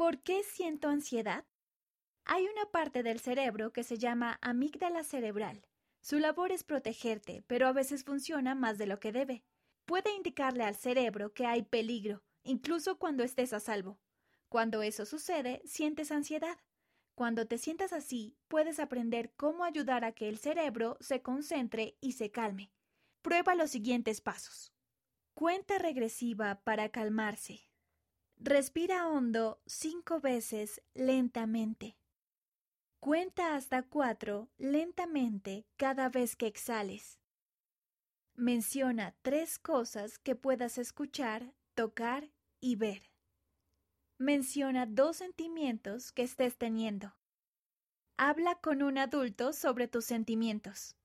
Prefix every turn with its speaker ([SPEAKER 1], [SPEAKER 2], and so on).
[SPEAKER 1] ¿Por qué siento ansiedad? Hay una parte del cerebro que se llama amígdala cerebral. Su labor es protegerte, pero a veces funciona más de lo que debe. Puede indicarle al cerebro que hay peligro, incluso cuando estés a salvo. Cuando eso sucede, sientes ansiedad. Cuando te sientas así, puedes aprender cómo ayudar a que el cerebro se concentre y se calme. Prueba los siguientes pasos. Cuenta regresiva para calmarse. Respira hondo cinco veces lentamente. Cuenta hasta cuatro lentamente cada vez que exhales. Menciona tres cosas que puedas escuchar, tocar y ver. Menciona dos sentimientos que estés teniendo. Habla con un adulto sobre tus sentimientos.